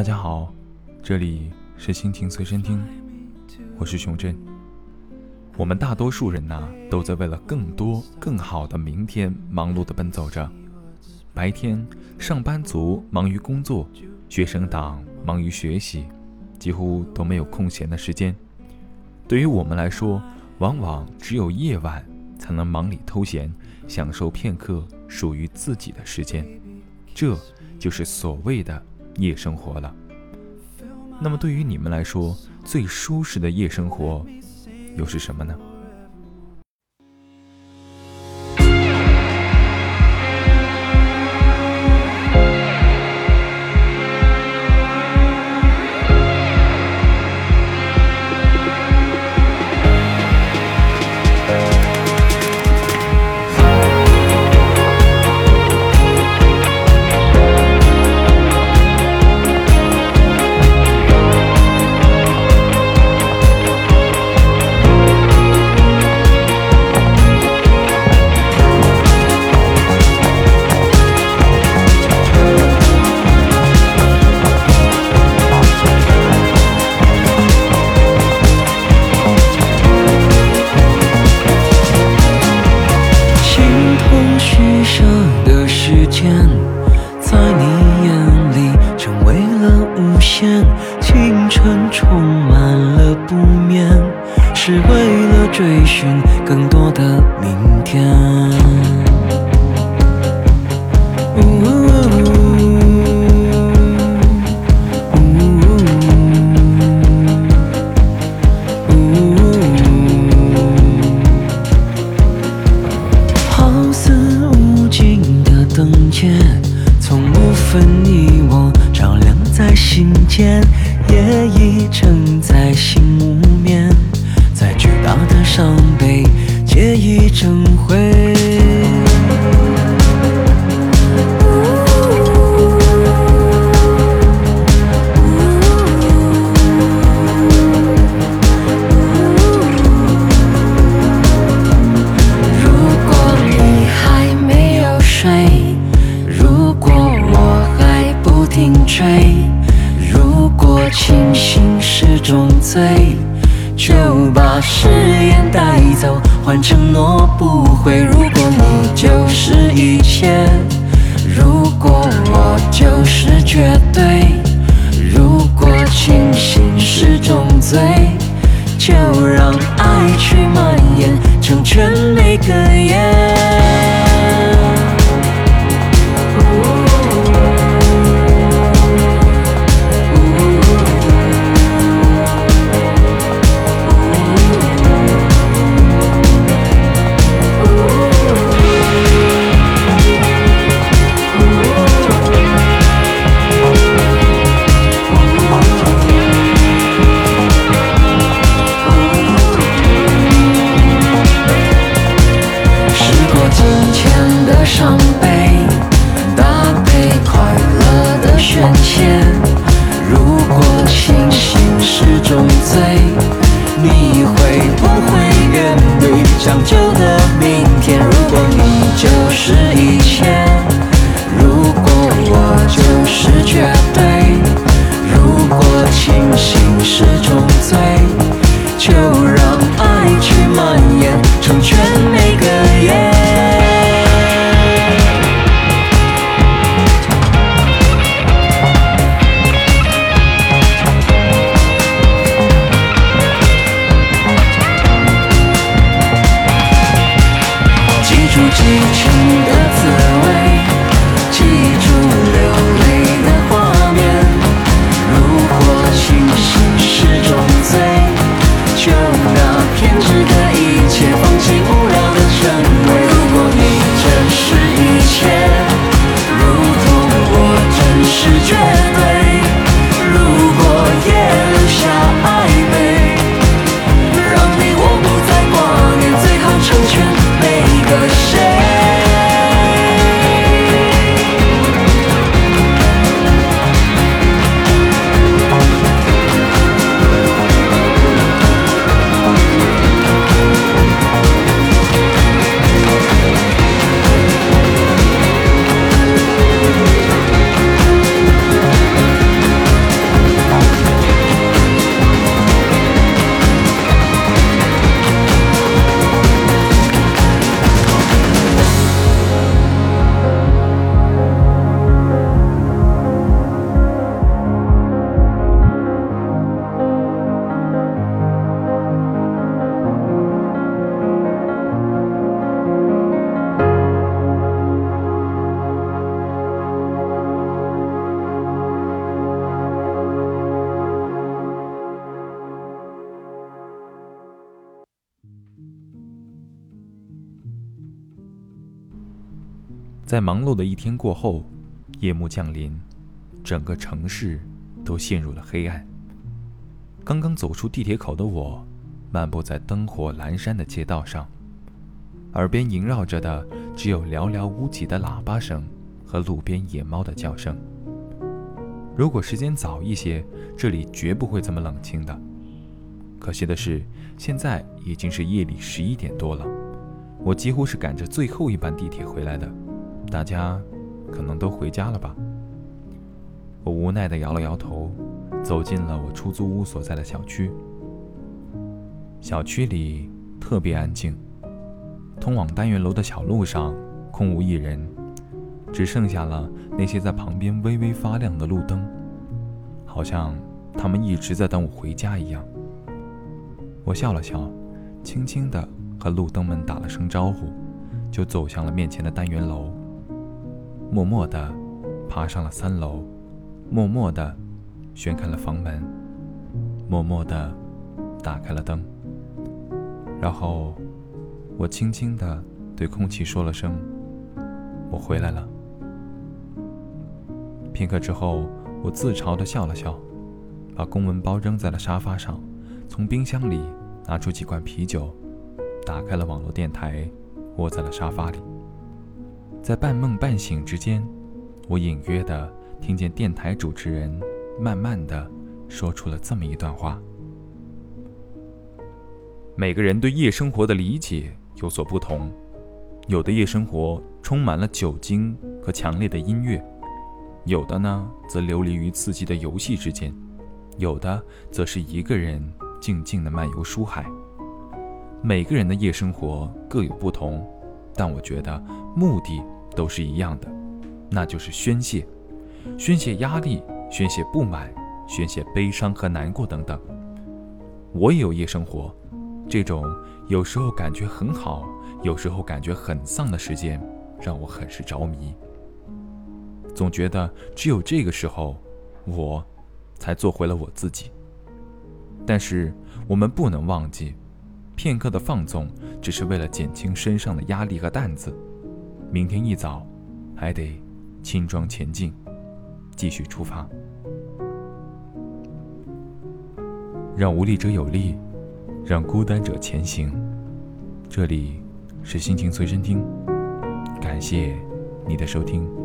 大家好，这里是蜻蜓随身听，我是熊振。我们大多数人呐，都在为了更多、更好的明天忙碌地奔走着。白天，上班族忙于工作，学生党忙于学习，几乎都没有空闲的时间。对于我们来说，往往只有夜晚才能忙里偷闲，享受片刻属于自己的时间。这就是所谓的夜生活了。那么，对于你们来说，最舒适的夜生活？又是什么呢？天灯节，从不分你我，照亮在心间，夜已沉在心无眠。再巨大的伤悲，皆已成灰。追，如果清醒是种罪。就把誓言带走，换承诺不悔。如果你就是一切，如果我就是绝对，如果清醒是种罪，就让爱去蔓延，成全每个夜。想就。一沉。在忙碌的一天过后，夜幕降临，整个城市都陷入了黑暗。刚刚走出地铁口的我，漫步在灯火阑珊的街道上，耳边萦绕着的只有寥寥无几的喇叭声和路边野猫的叫声。如果时间早一些，这里绝不会这么冷清的。可惜的是，现在已经是夜里十一点多了，我几乎是赶着最后一班地铁回来的。大家可能都回家了吧？我无奈地摇了摇头，走进了我出租屋所在的小区。小区里特别安静，通往单元楼的小路上空无一人，只剩下了那些在旁边微微发亮的路灯，好像他们一直在等我回家一样。我笑了笑，轻轻地和路灯们打了声招呼，就走向了面前的单元楼。默默地爬上了三楼，默默地旋开了房门，默默地打开了灯。然后，我轻轻地对空气说了声：“我回来了。”片刻之后，我自嘲地笑了笑，把公文包扔在了沙发上，从冰箱里拿出几罐啤酒，打开了网络电台，窝在了沙发里。在半梦半醒之间，我隐约的听见电台主持人慢慢的说出了这么一段话：每个人对夜生活的理解有所不同，有的夜生活充满了酒精和强烈的音乐，有的呢则流离于刺激的游戏之间，有的则是一个人静静的漫游书海。每个人的夜生活各有不同。但我觉得目的都是一样的，那就是宣泄，宣泄压力，宣泄不满，宣泄悲伤和难过等等。我也有夜生活，这种有时候感觉很好，有时候感觉很丧的时间，让我很是着迷。总觉得只有这个时候，我才做回了我自己。但是我们不能忘记。片刻的放纵，只是为了减轻身上的压力和担子。明天一早，还得轻装前进，继续出发。让无力者有力，让孤单者前行。这里是心情随身听，感谢你的收听。